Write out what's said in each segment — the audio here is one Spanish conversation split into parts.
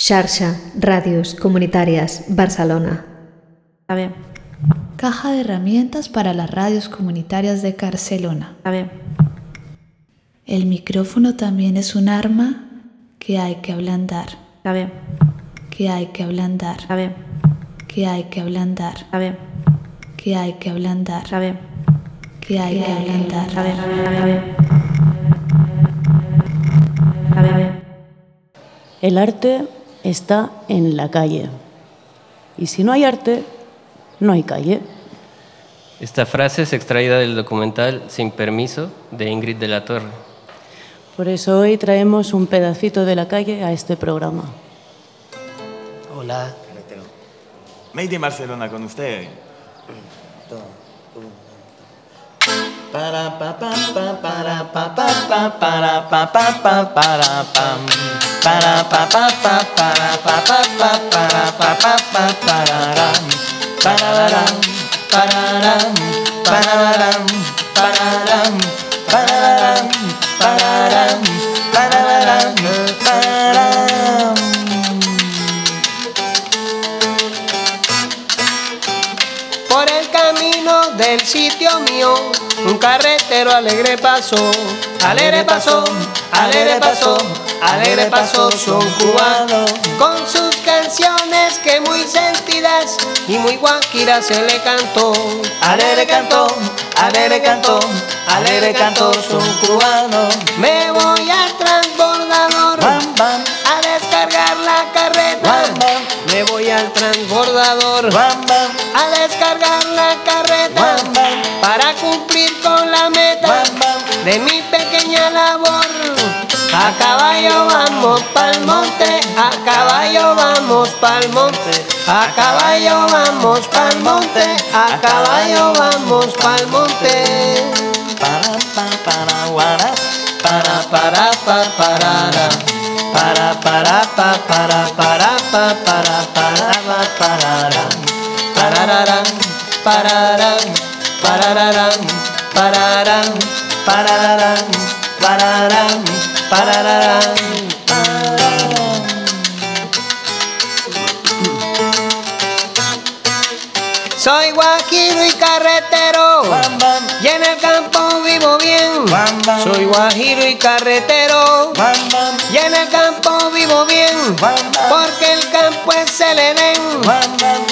Xarxa Radios Comunitarias Barcelona. A ver. Caja de herramientas para las radios comunitarias de Barcelona. A ver. El micrófono también es un arma que hay que ablandar. A ver. Que hay que ablandar. A ver. Que hay que ablandar. A ver. Que hay que ablandar. A ver. Que hay que ablandar. A ver, a ver, a ver. A ver, a ver. El arte está en la calle. Y si no hay arte, no hay calle. Esta frase es extraída del documental Sin Permiso de Ingrid de la Torre. Por eso hoy traemos un pedacito de la calle a este programa. Hola. Made in Barcelona con usted. Para pa pa pa para pa pa pa para pa pa pa para pam para pa pa pa para pa pa pa para pa pa pa pararam pararam pararam pararam pararam pararam pararam pararam pararam Por el camino del sitio mío, un carretero alegre pasó, alegre pasó, alegre pasó, alegre pasó, son cubanos. Con sus canciones que muy sentidas y muy guaquiras se le cantó. Alegre cantó, alegre cantó, alegre cantó, son cubanos. Me voy al transbordador Bam bam a descargar la carreta. bam bam Me voy al transbordador bam bam a descargar la carreta A caballo vamos pa'l monte, a caballo vamos pa'l monte, a caballo vamos pa'l monte, a caballo vamos pa'l monte. para pa para para para pa parara para para pa para para pa para para pa parara Parararán, pararán, parararán, pararán, Soy guajiro y carretero, bam bam. Y en el campo vivo bien. bam Soy guajiro y carretero, y en el campo vivo bien. Porque el campo es el Edén,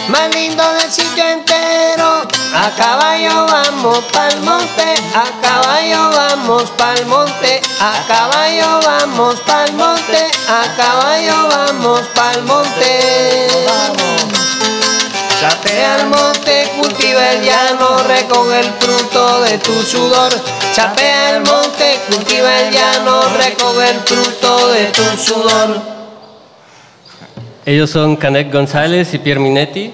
más lindo del sitio entero. A caballo vamos pa'l monte, a caballo vamos pa'l monte, a caballo vamos pa'l monte, a caballo vamos pa'l monte. Chapea el monte, cultiva el llano, recoge el fruto de tu sudor. Chapea el monte, cultiva el llano, recoge el fruto de tu sudor. Ellos son Canek González y Pierre Minetti,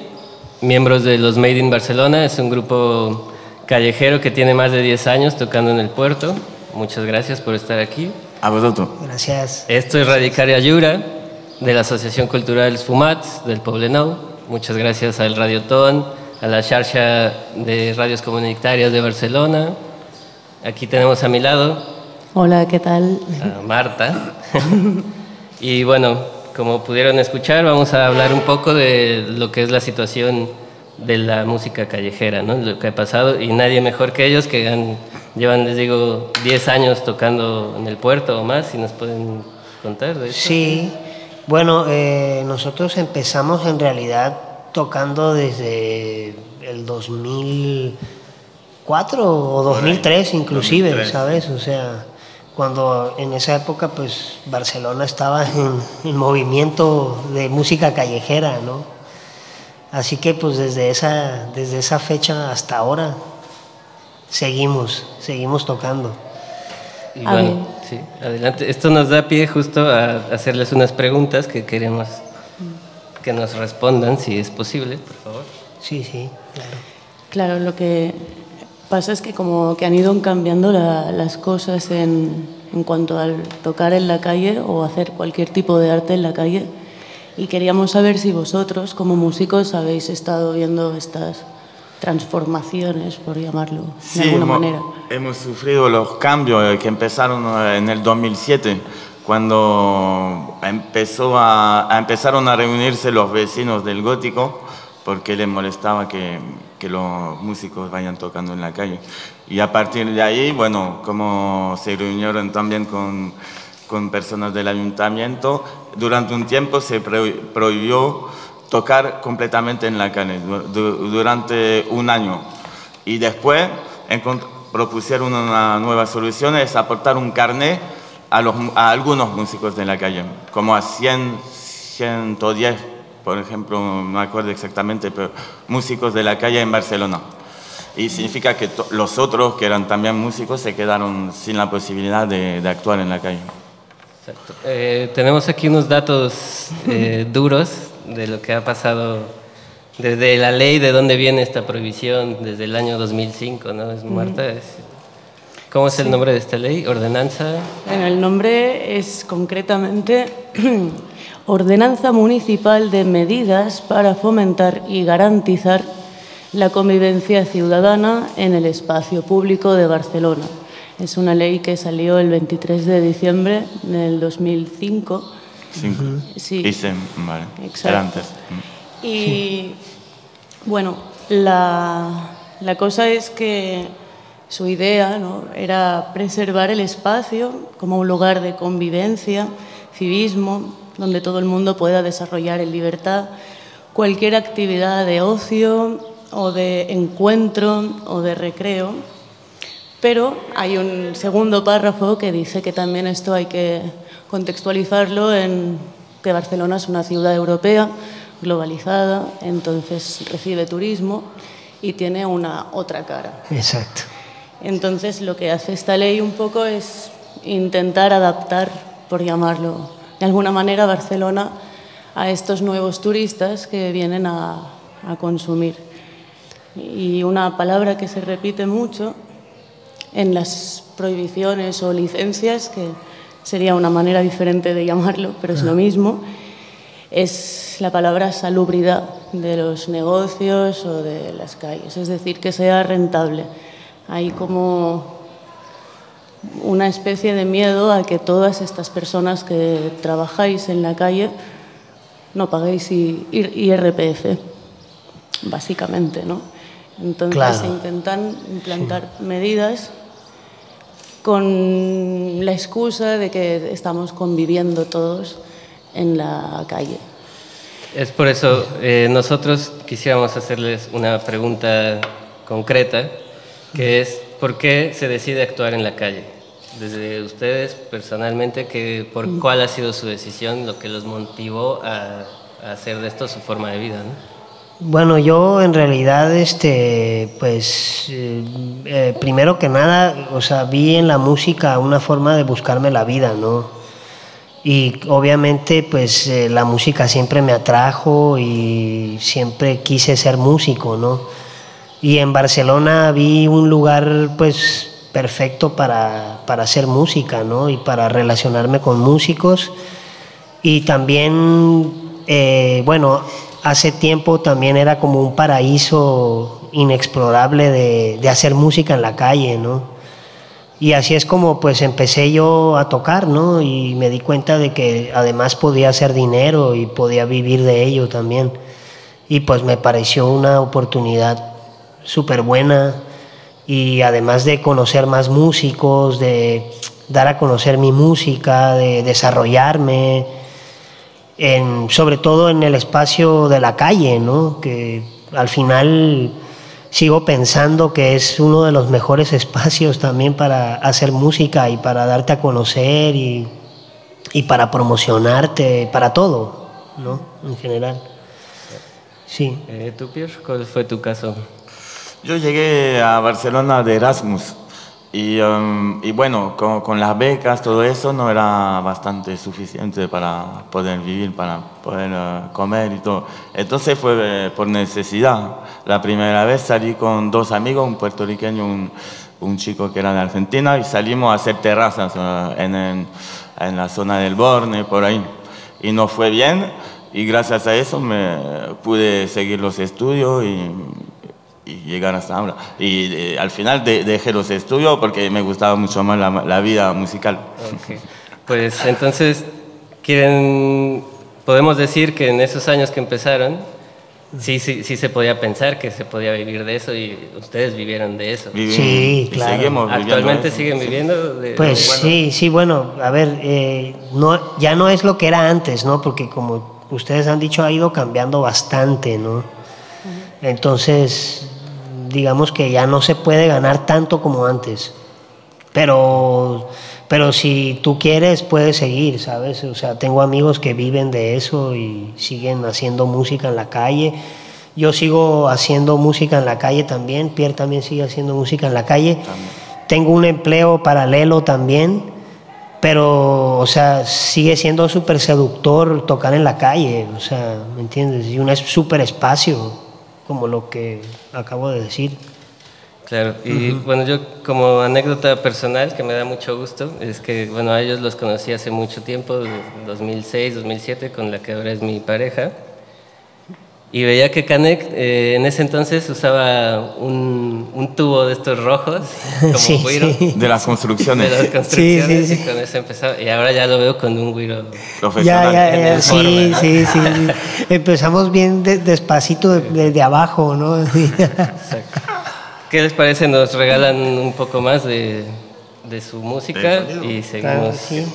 miembros de los Made in Barcelona. Es un grupo callejero que tiene más de 10 años tocando en el puerto. Muchas gracias por estar aquí. A vosotros. Gracias. Esto es Radicaria Yura, de la Asociación Cultural Fumats del Poblenou. Muchas gracias al Radiotón, a la Xarxa de Radios Comunitarias de Barcelona. Aquí tenemos a mi lado Hola, ¿qué tal? a Marta. y bueno, como pudieron escuchar, vamos a hablar un poco de lo que es la situación de la música callejera, ¿no? lo que ha pasado. Y nadie mejor que ellos, que han- llevan, les digo, 10 años tocando en el puerto o más, si nos pueden contar de eso. Sí, bueno, eh, nosotros empezamos en realidad tocando desde el 2004 o 2003 inclusive, 2003. ¿sabes? O sea, cuando en esa época pues Barcelona estaba en, en movimiento de música callejera, ¿no? Así que pues desde esa, desde esa fecha hasta ahora seguimos, seguimos tocando. Y A bueno, ver. sí, adelante. Esto nos da pie justo a hacerles unas preguntas que queremos que nos respondan, si es posible, por favor. Sí, sí, claro. Claro, lo que pasa es que como que han ido cambiando la- las cosas en, en cuanto al tocar en la calle o hacer cualquier tipo de arte en la calle. Y queríamos saber si vosotros, como músicos, habéis estado viendo estas transformaciones, por llamarlo de Sí, alguna hemos, manera. hemos sufrido los cambios eh, que empezaron eh, en el 2007 cuando empezó a, a empezaron a reunirse los vecinos del gótico, porque les molestaba que, que los músicos vayan tocando en la calle. Y a partir de ahí, bueno, como se reunieron también con, con personas del ayuntamiento, durante un tiempo se pro- prohibió tocar completamente en la calle, du- du- durante un año. Y después propusieron una nueva solución, es aportar un carnet a, los, a algunos músicos de la calle, como a 100, 110, por ejemplo, no acuerdo exactamente, pero músicos de la calle en Barcelona. Y significa que los otros, que eran también músicos, se quedaron sin la posibilidad de, de actuar en la calle. Exacto. Eh, tenemos aquí unos datos eh, duros de lo que ha pasado desde la ley, de dónde viene esta prohibición, desde el año 2005, ¿no? Es Marta. es- ¿Cómo es el nombre de esta ley? Ordenanza. Bueno, el nombre es concretamente Ordenanza Municipal de Medidas para fomentar y garantizar la convivencia ciudadana en el espacio público de Barcelona. Es una ley que salió el 23 de diciembre del 2005. Cinco. Sí. Hice, vale. Exacto. Antes. Y bueno, la, la cosa es que su idea ¿no? era preservar el espacio como un lugar de convivencia, civismo, donde todo el mundo pueda desarrollar en libertad cualquier actividad de ocio o de encuentro o de recreo. Pero hay un segundo párrafo que dice que también esto hay que contextualizarlo en que Barcelona es una ciudad europea globalizada, entonces recibe turismo y tiene una otra cara. Exacto. Entonces lo que hace esta ley un poco es intentar adaptar, por llamarlo de alguna manera, Barcelona a estos nuevos turistas que vienen a, a consumir. Y una palabra que se repite mucho en las prohibiciones o licencias, que sería una manera diferente de llamarlo, pero es lo mismo, es la palabra salubridad de los negocios o de las calles, es decir, que sea rentable. Hay como una especie de miedo a que todas estas personas que trabajáis en la calle no paguéis IRPF, básicamente, ¿no? Entonces Claro. se intentan implantar medidas con la excusa de que estamos conviviendo todos en la calle. Es por eso, eh, nosotros quisiéramos hacerles una pregunta concreta, que es, ¿por qué se decide actuar en la calle? Desde ustedes personalmente, que, ¿por cuál ha sido su decisión, lo que los motivó a, a hacer de esto su forma de vida? ¿no? Bueno, yo en realidad, este, pues, eh, eh, primero que nada, o sea, vi en la música una forma de buscarme la vida, ¿no? Y obviamente, pues, eh, la música siempre me atrajo y siempre quise ser músico, ¿no? Y en Barcelona vi un lugar, pues, perfecto para, para hacer música, ¿no? Y para relacionarme con músicos. Y también, bueno, hace tiempo también era como un paraíso inexplorable de, hacer música en la calle, ¿no? Y así es como pues empecé yo a tocar, ¿no? Y me di cuenta de que además podía hacer dinero y podía vivir de ello también. Y pues me pareció una oportunidad súper buena y además de conocer más músicos, de dar a conocer mi música, de desarrollarme, en, sobre todo en el espacio de la calle, ¿no? que al final sigo pensando que es uno de los mejores espacios también para hacer música y para darte a conocer y, y para promocionarte, para todo, ¿no? en general. Sí. Eh, ¿Tú, Pierre, cuál fue tu caso? Yo llegué a Barcelona de Erasmus y, um, y bueno, con, con las becas, todo eso no era bastante suficiente para poder vivir, para poder eh, comer y todo. Entonces fue eh, por necesidad. La primera vez salí con dos amigos, un puertorriqueño, un, un chico que era de Argentina, y salimos a hacer terrazas eh, en, en, en la zona del Borne, por ahí. Y nos fue bien y gracias a eso me pude seguir los estudios y y llegar hasta ahora. Y eh, al final de- dejé los estudios porque me gustaba mucho más la, la vida musical. Ok. Pues entonces, quieren, podemos decir que en esos años que empezaron, sí, sí, sí se podía pensar que se podía vivir de eso y ustedes vivieron de eso. Vivimos- Sí, claro. seguimos Actualmente eso. siguen viviendo de... Pues bueno, sí, sí, bueno, a ver, eh, no, ya no es lo que era antes, ¿no? Porque como ustedes han dicho, ha ido cambiando bastante, ¿no? Entonces, digamos que ya no se puede ganar tanto como antes. Pero, pero si tú quieres, puedes seguir, ¿sabes? O sea, tengo amigos que viven de eso y siguen haciendo música en la calle. Yo sigo haciendo música en la calle también. Pierre también sigue haciendo música en la calle. Tengo un empleo paralelo también. Pero, o sea, sigue siendo súper seductor tocar en la calle. O sea, ¿me entiendes? Y un súper espacio, como lo que acabo de decir. Claro, y bueno, yo como anécdota personal que me da mucho gusto, es que bueno, a ellos los conocí hace mucho tiempo, de 2006, 2007, con la que ahora es mi pareja. Y veía que Canek eh, en ese entonces usaba un, un tubo de estos rojos, como Sí, güiro, sí. De las construcciones. de las construcciones, sí, sí. y con eso empezaba. Y ahora ya lo veo con un güiro. Profesional. Ya, ya, en ya, el sí, forma. sí, sí, sí. Empezamos bien de- despacito de- desde abajo, ¿no? Exacto. ¿Qué les parece? Nos regalan un poco más de, de su música y Claro seguimos. sí.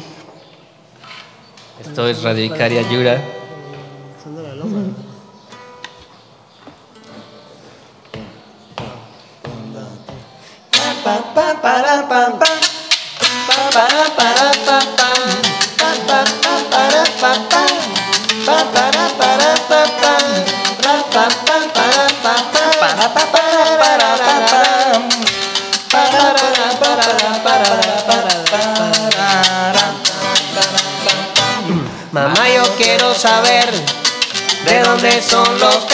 Esto es Radio Icaria Yura. Mamá, yo quiero saber de dónde son los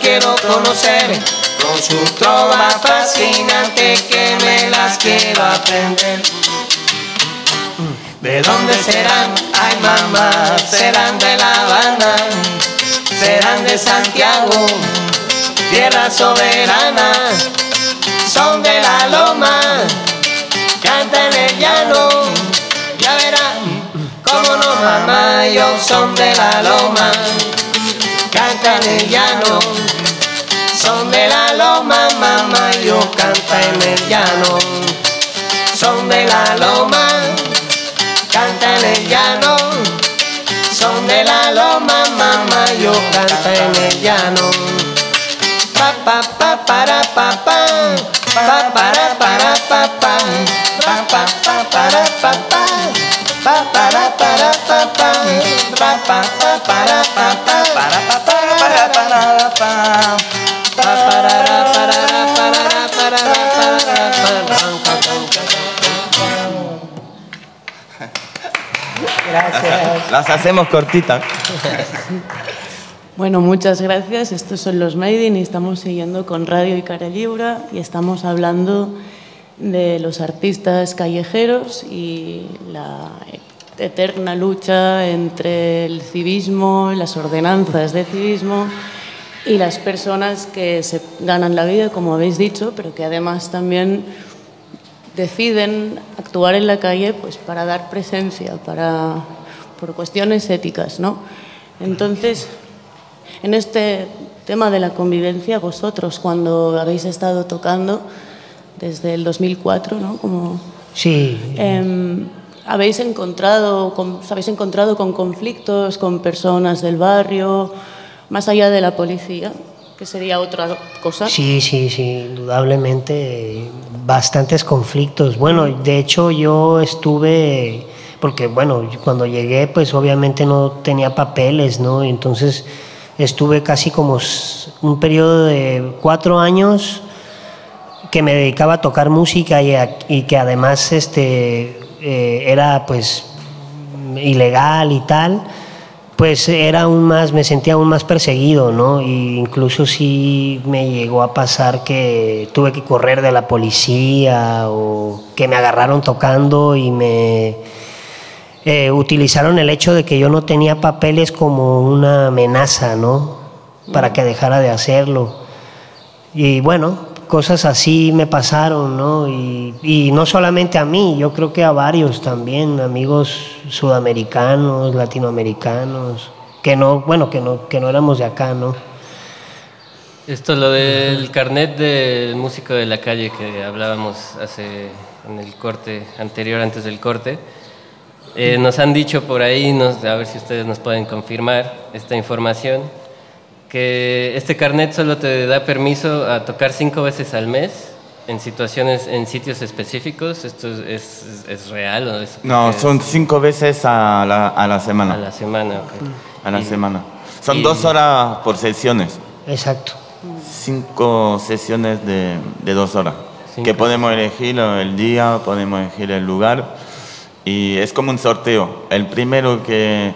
quiero conocer. Con su trova fascinante que me las quiero aprender. ¿De dónde serán? Ay mamá, serán de La Habana, serán de Santiago, tierra soberana son de la loma, canta en el llano, ya verán, cómo no mamá, ellos son de la loma, canta en llano, son de la loma, mamá, yo canta en el llano, son de la loma, canta en el llano, son de la loma, mamá, yo canta en el llano. Pa pa pa para pa pa pa Gracias. Las hacemos cortitas. Bueno, muchas gracias. Estos son los Maiden y estamos siguiendo con Radio y Cara Libra y estamos hablando de los artistas callejeros y la eterna lucha entre el civismo, las ordenanzas de civismo y las personas que se ganan la vida, como habéis dicho, pero que además también deciden actuar en la calle pues para dar presencia, para por cuestiones éticas, ¿no? Entonces, en este tema de la convivencia, vosotros cuando habéis estado tocando desde el 2004, ¿no? Como Sí, em, habéis encontrado, con- habéis encontrado con conflictos con personas del barrio, más allá de la policía, que sería otra cosa. sí, sí, sí, indudablemente bastantes conflictos. Bueno, de hecho yo estuve, porque bueno, cuando llegué pues obviamente no tenía papeles, ¿no? Entonces estuve casi como un periodo de cuatro años que me dedicaba a tocar música y, a- y que además este, eh, era pues ilegal y tal, pues era aún más, me sentía aún más perseguido, ¿no? Y incluso sí me llegó a pasar que tuve que correr de la policía o que me agarraron tocando y me eh, utilizaron el hecho de que yo no tenía papeles como una amenaza, ¿no? Para que dejara de hacerlo. Y bueno, cosas así me pasaron, ¿no? Y, no solamente a mí, yo creo que a varios también, amigos sudamericanos, latinoamericanos, que no, bueno, que no, que no éramos de acá, ¿no? Esto, lo del carnet de músico de la calle que hablábamos hace en el corte anterior, antes del corte, eh, nos han dicho por ahí, nos, a ver si ustedes nos pueden confirmar esta información, que este carnet solo te da permiso a tocar cinco veces al mes en situaciones, en sitios específicos. ¿Esto es, es- es real o es No, es- son cinco veces a la, a la a semana. la semana? ok. A la Y- semana. Son y- dos horas por sesiones. Exacto. Cinco sesiones de, de dos horas. Cinco Que podemos elegir el día, podemos elegir el lugar. Y es como un sorteo. El primero que,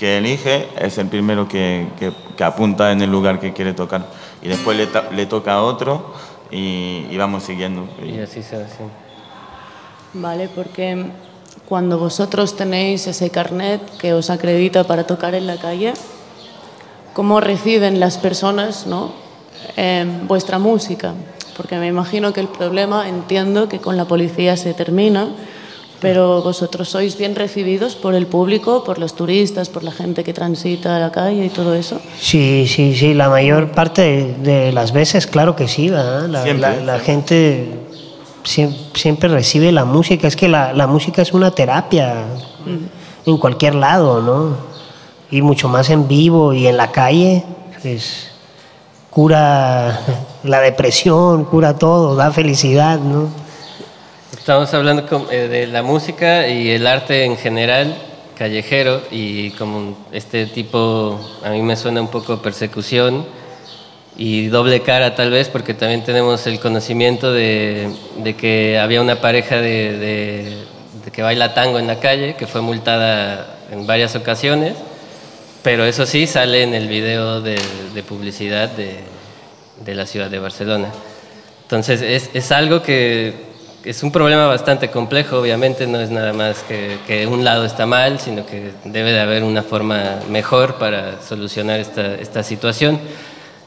que elige es el primero que, que- que apunta en el lugar que quiere tocar. Y después le, to- le toca a otro y, y vamos siguiendo. Y así se hace. Vale, porque cuando vosotros tenéis ese carnet que os acredita para tocar en la calle, ¿cómo reciben las personas ¿no? em, vuestra música? Porque me imagino que el problema, entiendo que con la policía se termina, pero vosotros sois bien recibidos por el público, por los turistas, por la gente que transita la calle y todo eso. Sí, sí, sí, la mayor parte de, de las veces, claro que sí, ¿verdad? La, Siempre. la- la gente siem- siempre, recibe la música, es que la, la música es una terapia en cualquier lado, ¿no? Y mucho más en vivo y en la calle, pues cura la depresión, cura todo, da felicidad, ¿no? Estamos hablando eh, de la música y el arte en general, callejero, y como este tipo, a mí me suena un poco persecución y doble cara tal vez, porque también tenemos el conocimiento de, de que había una pareja de, de- de que baila tango en la calle, que fue multada en varias ocasiones, pero eso sí sale en el video de, de publicidad de, de la ciudad de Barcelona. Entonces es, es algo que es un problema bastante complejo, obviamente no es nada más que, que un lado está mal, sino que debe de haber una forma mejor para solucionar esta, esta situación.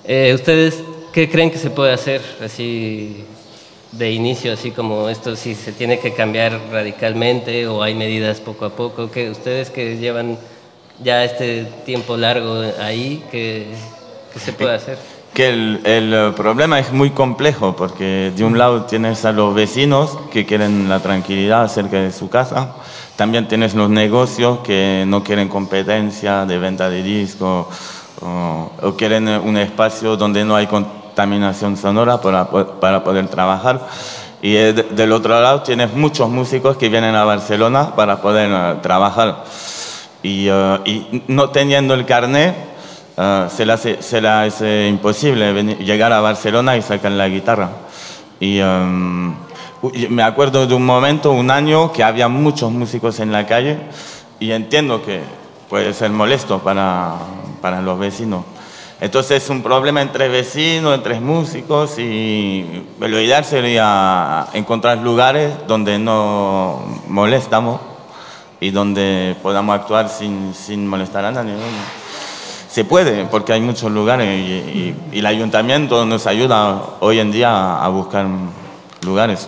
Eh, ¿Ustedes qué creen que se puede hacer así de inicio, así como esto, si se tiene que cambiar radicalmente o hay medidas poco a poco? que ¿Ustedes que llevan ya este tiempo largo ahí, qué, qué se puede hacer? Que el, el, eh, problema es muy complejo porque de un lado tienes a los vecinos que quieren la tranquilidad cerca de su casa, también tienes los negocios que no quieren competencia de venta de discos o, o quieren eh, un espacio donde no hay contaminación sonora para, para poder trabajar. Y eh, de- del otro lado tienes muchos músicos que vienen a Barcelona para poder eh, trabajar. Y, eh, y no teniendo el carnet, eh, se, le hace, se le hace imposible venir- llegar a Barcelona y sacar la guitarra. Y uy, me acuerdo de un momento, un año, que había muchos músicos en la calle y entiendo que puede ser molesto para, para los vecinos. Entonces es un problema entre vecinos, entre músicos y lo ideal sería encontrar lugares donde no molestamos y donde podamos actuar sin, sin molestar a nadie. ¿no? Se puede, porque hay muchos lugares y, el ayuntamiento nos ayuda hoy en día a buscar lugares.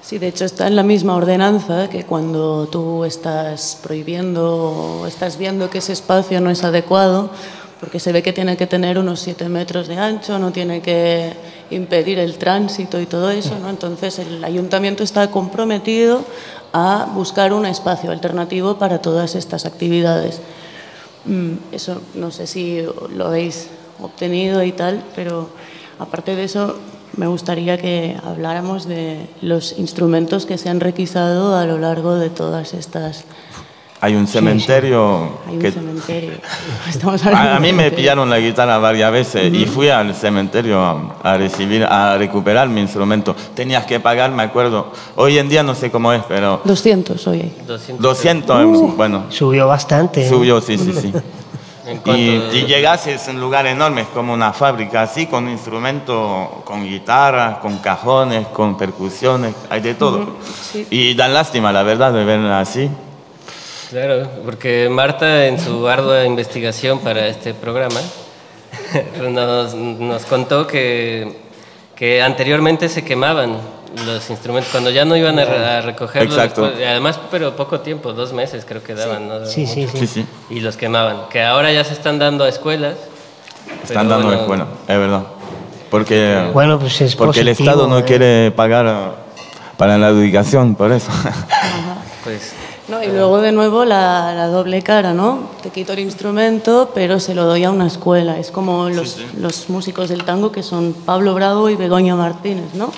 Sí, de hecho está en la misma ordenanza que cuando tú estás prohibiendo o estás viendo que ese espacio no es adecuado, porque se ve que tiene que tener unos 7 metros de ancho, no tiene que impedir el tránsito y todo eso, ¿no? Entonces el ayuntamiento está comprometido a buscar un espacio alternativo para todas estas actividades. Mm, Eso no sé si lo habéis obtenido y tal, pero aparte de eso me gustaría que habláramos de los instrumentos que se han requisado a lo largo de todas estas... Hay un cementerio Hay un que... cementerio. Estamos A, a mí de me pillaron la guitarra varias veces y fui al cementerio a, a recibir, a recuperar mi instrumento. Tenías que pagar, me acuerdo. Hoy en día no sé cómo es, pero 200 hoy. 200 200, bueno, Subió bastante. ¿eh? subió, sí, sí, sí. ¿En Y, cuánto? y llegas es un lugar enorme, es como una fábrica, así, con instrumentos, con guitarras, con cajones, con percusiones, hay de todo. sí. Y dan lástima, la verdad, de verla así. Claro, porque Marta en su ardua investigación para este programa nos, nos contó que, que anteriormente se quemaban los instrumentos cuando ya no iban a, re- a recogerlos. Exacto. después- además, pero poco tiempo, dos meses creo que daban. ¿no? Sí, sí, sí. Sí, sí. Y los quemaban. Que ahora ya se están dando a escuelas. Están dando bueno, escuela, es verdad. Porque, Bueno, pues es porque el Estado no ¿eh? quiere pagar ah, para la educación, por eso. Pues No, y luego de nuevo la, la doble cara, ¿no? Te quito el instrumento, pero se lo doy a una escuela. Es como los, los músicos del tango que son Pablo Bravo y Begoña Martínez, ¿no?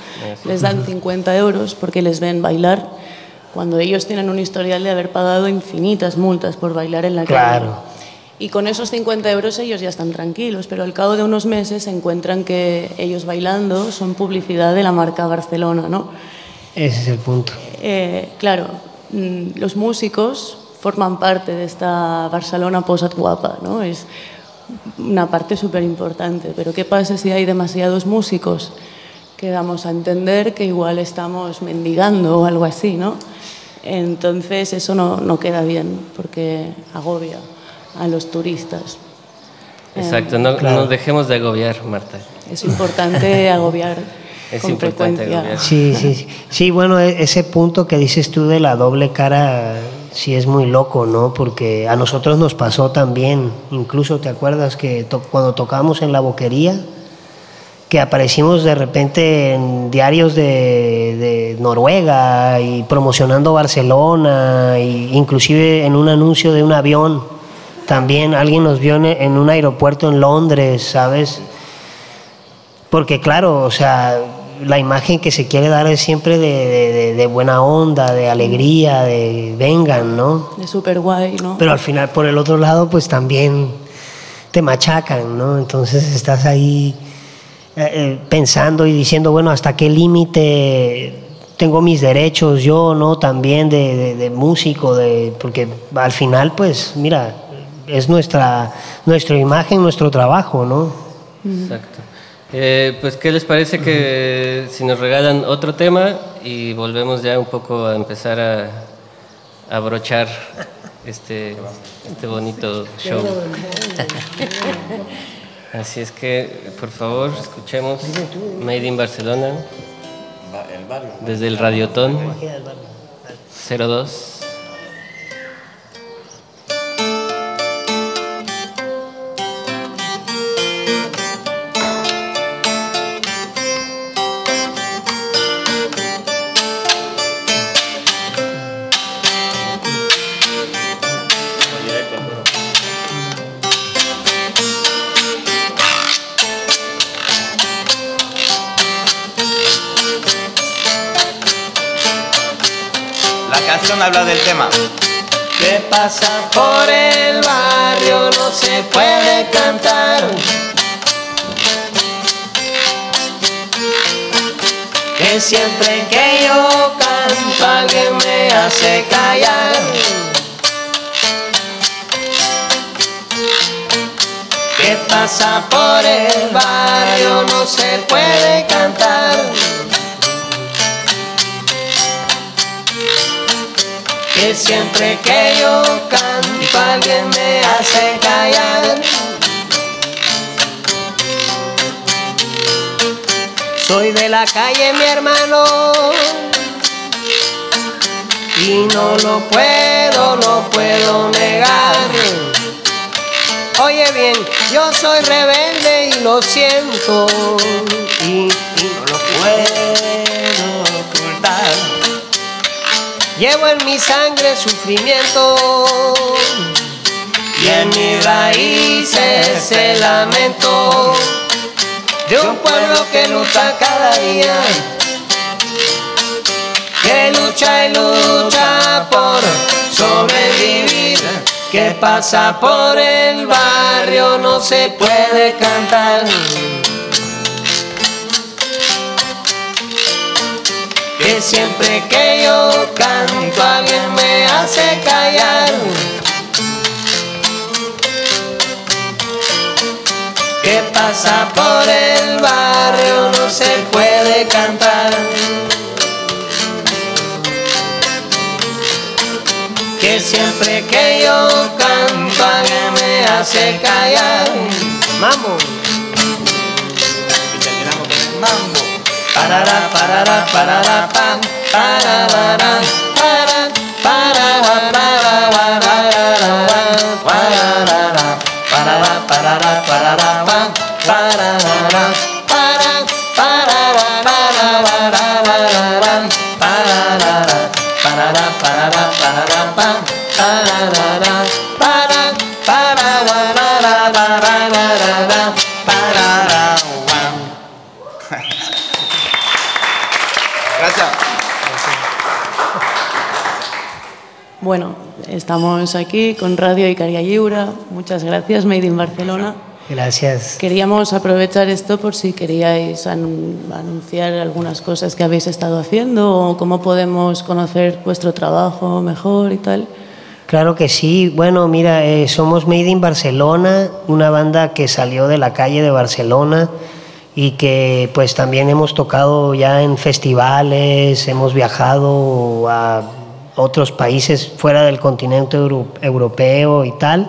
Les dan 50 euros porque les ven bailar cuando ellos tienen un historial de haber pagado infinitas multas por bailar en la calle. Claro. Y con esos 50 euros ellos ya están tranquilos, pero al cabo de unos meses se encuentran que ellos bailando son publicidad de la marca Barcelona, ¿no? Ese es el punto. Eh, claro, los músicos forman parte de esta Barcelona posat guapa, ¿no? Es una parte súper importante. Pero ¿qué pasa si hay demasiados músicos? Que damos a entender que igual estamos mendigando o algo así, ¿no? Entonces eso no, no queda bien porque agobia a los turistas. exacto, no, Claro. no dejemos de agobiar, Marta. Es importante agobiar Es con importante frecuencia. Sí, sí, sí. Sí, bueno, e- ese punto que dices tú de la doble cara sí es muy loco, ¿no? Porque a nosotros nos pasó también, incluso te acuerdas que to- cuando tocamos en la boquería, que aparecimos de repente en diarios de, de Noruega y promocionando Barcelona, e inclusive en un anuncio de un avión. También alguien nos vio en, en un aeropuerto en Londres, ¿sabes? Porque claro, o sea, la imagen que se quiere dar es siempre de, de- de- de buena onda, de alegría, de vengan, ¿no? De súper guay, ¿no? Pero al final, por el otro lado, pues también te machacan, ¿no? Entonces estás ahí eh, eh, pensando y diciendo, bueno, ¿hasta qué límite tengo mis derechos yo, ¿no? También de, de- de músico, de, porque al final, pues, mira, es nuestra, nuestra imagen, nuestro trabajo, ¿no? Exacto. Eh, pues, ¿qué les parece que si nos regalan otro tema y volvemos ya un poco a empezar a, a brochar este, este bonito show? Así es que, por favor, escuchemos Made in Barcelona. Desde el Radiotón. 02. ¿Qué pasa por el barrio? No se puede cantar. Que siempre que yo canto alguien me hace callar. ¿Qué pasa por el barrio? No se puede cantar. Que siempre que yo canto alguien me hace callar. Soy de la calle, mi hermano, y no lo puedo, no puedo negar. Oye bien, yo soy rebelde y lo siento, y, y no lo puedo. Llevo en mi sangre sufrimiento. Y en mis raíces el lamento. De un pueblo que lucha cada día, que lucha y lucha por sobrevivir, que pasa por el barrio no se puede cantar. Que siempre que yo canto alguien me hace callar. Que pasa por el barrio no se puede cantar. Que siempre que yo canto alguien me hace callar. Vamos. Parara, parara, parara, pam, parara, para, para, para, para, para, para, pam, para, para para para para Bueno, estamos aquí con Radio Icaria Lliura. Muchas gracias, Made in Barcelona. Gracias. Queríamos aprovechar esto por si queríais anun- anunciar algunas cosas que habéis estado haciendo o cómo podemos conocer vuestro trabajo mejor y tal. Claro que sí. Bueno, mira, eh, somos Made in Barcelona, una banda que salió de la calle de Barcelona y que pues también hemos tocado ya en festivales, hemos viajado a otros países fuera del continente euro- europeo y tal.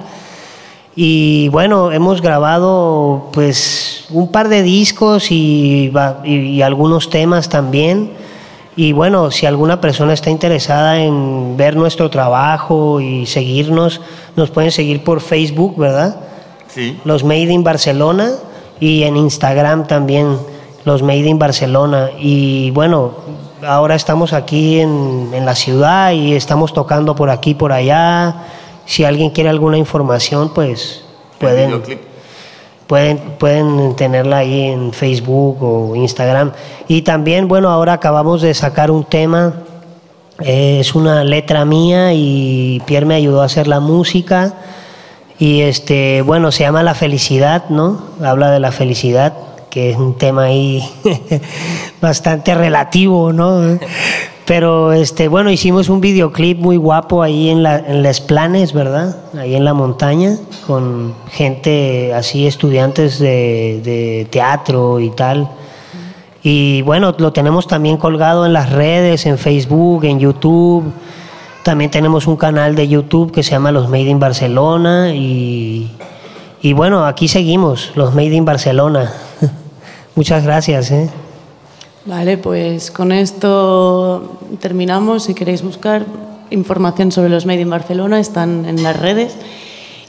Y bueno, hemos grabado pues un par de discos y, y- y algunos temas también. Y bueno, si alguna persona está interesada en ver nuestro trabajo y seguirnos, nos pueden seguir por Facebook, ¿verdad? Sí. Los Made in Barcelona y en Instagram también los Made in Barcelona. Y bueno, ahora estamos aquí en, en la ciudad y estamos tocando por aquí, por allá. Si alguien quiere alguna información, pues pueden, pueden, pueden tenerla ahí en Facebook o Instagram. Y también, bueno, ahora acabamos de sacar un tema. eh, es una letra mía y Pierre me ayudó a hacer la música. Y este, bueno, se llama La Felicidad, ¿no? Habla de la felicidad, que es un tema ahí bastante relativo, ¿no? Pero este, bueno, hicimos un videoclip muy guapo ahí en, la, Les Planes, ¿verdad? Ahí en la montaña, con gente así, estudiantes de, de teatro y tal. Y bueno, lo tenemos también colgado en las redes, en Facebook, en YouTube. También tenemos un canal de YouTube que se llama Los Made in Barcelona. Y, y bueno, aquí seguimos, Los Made in Barcelona. Muchas gracias. ¿eh? Vale, pues con esto terminamos. Si queréis buscar información sobre los Made in Barcelona, están en las redes.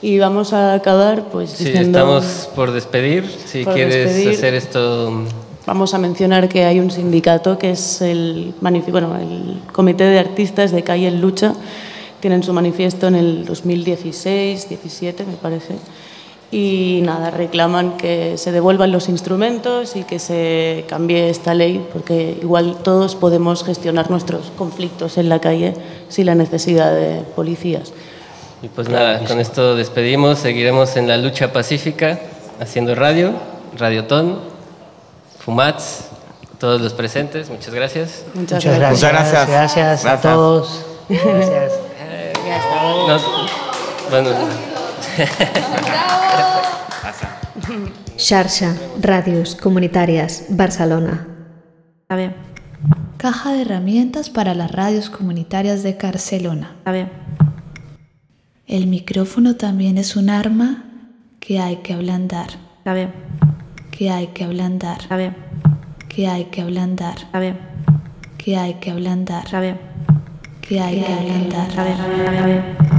Y vamos a acabar pues Sí, diciendo... estamos por despedir. Si Por quieres despedir. hacer esto... Vamos a mencionar que hay un sindicato que es el, bueno, el Comité de Artistas de Calle en Lucha. Tienen su manifiesto en el 2016, 17 me parece. Y nada, reclaman que se devuelvan los instrumentos y que se cambie esta ley, porque igual todos podemos gestionar nuestros conflictos en la calle sin la necesidad de policías. Y pues nada, con esto despedimos. Seguiremos en la lucha pacífica, haciendo radio, Radiotón, Fumats, todos los presentes. Muchas gracias. Muchas, Muchas gracias. Muchas gracias. Gracias a Gracias. todos. Gracias. No, bueno, Xarxa, Ràdios Comunitàries, Barcelona. Está bien, Caja de herramientas para las radios comunitarias de Barcelona. está bien, El micrófono también es un arma que hay que ablandar, está bien, que hay que ablandar, está bien, que hay que ablandar, está bien, que hay que ablandar, está bien, que hay que ablandar. está bien, está bien.